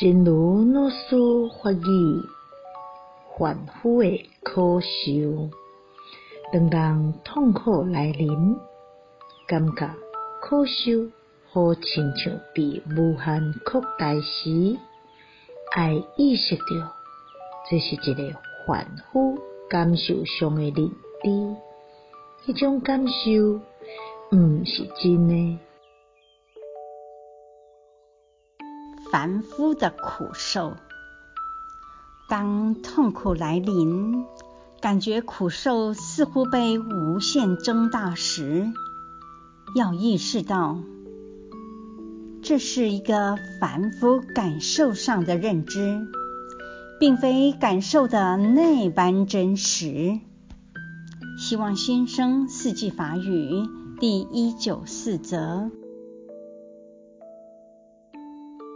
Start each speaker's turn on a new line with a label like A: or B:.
A: 真如老师法语，凡夫的苦受。当人痛苦来临，感觉苦受好亲像被无限扩大时，爱意识到这是一个凡夫感受上的认知，迄种感受毋是真的。
B: 凡夫的苦受。当痛苦来临，感觉苦受似乎被无限增大时，要意识到，这是一个凡夫感受上的认知，并非感受的那般真实。希望新生四季法语第一九四则。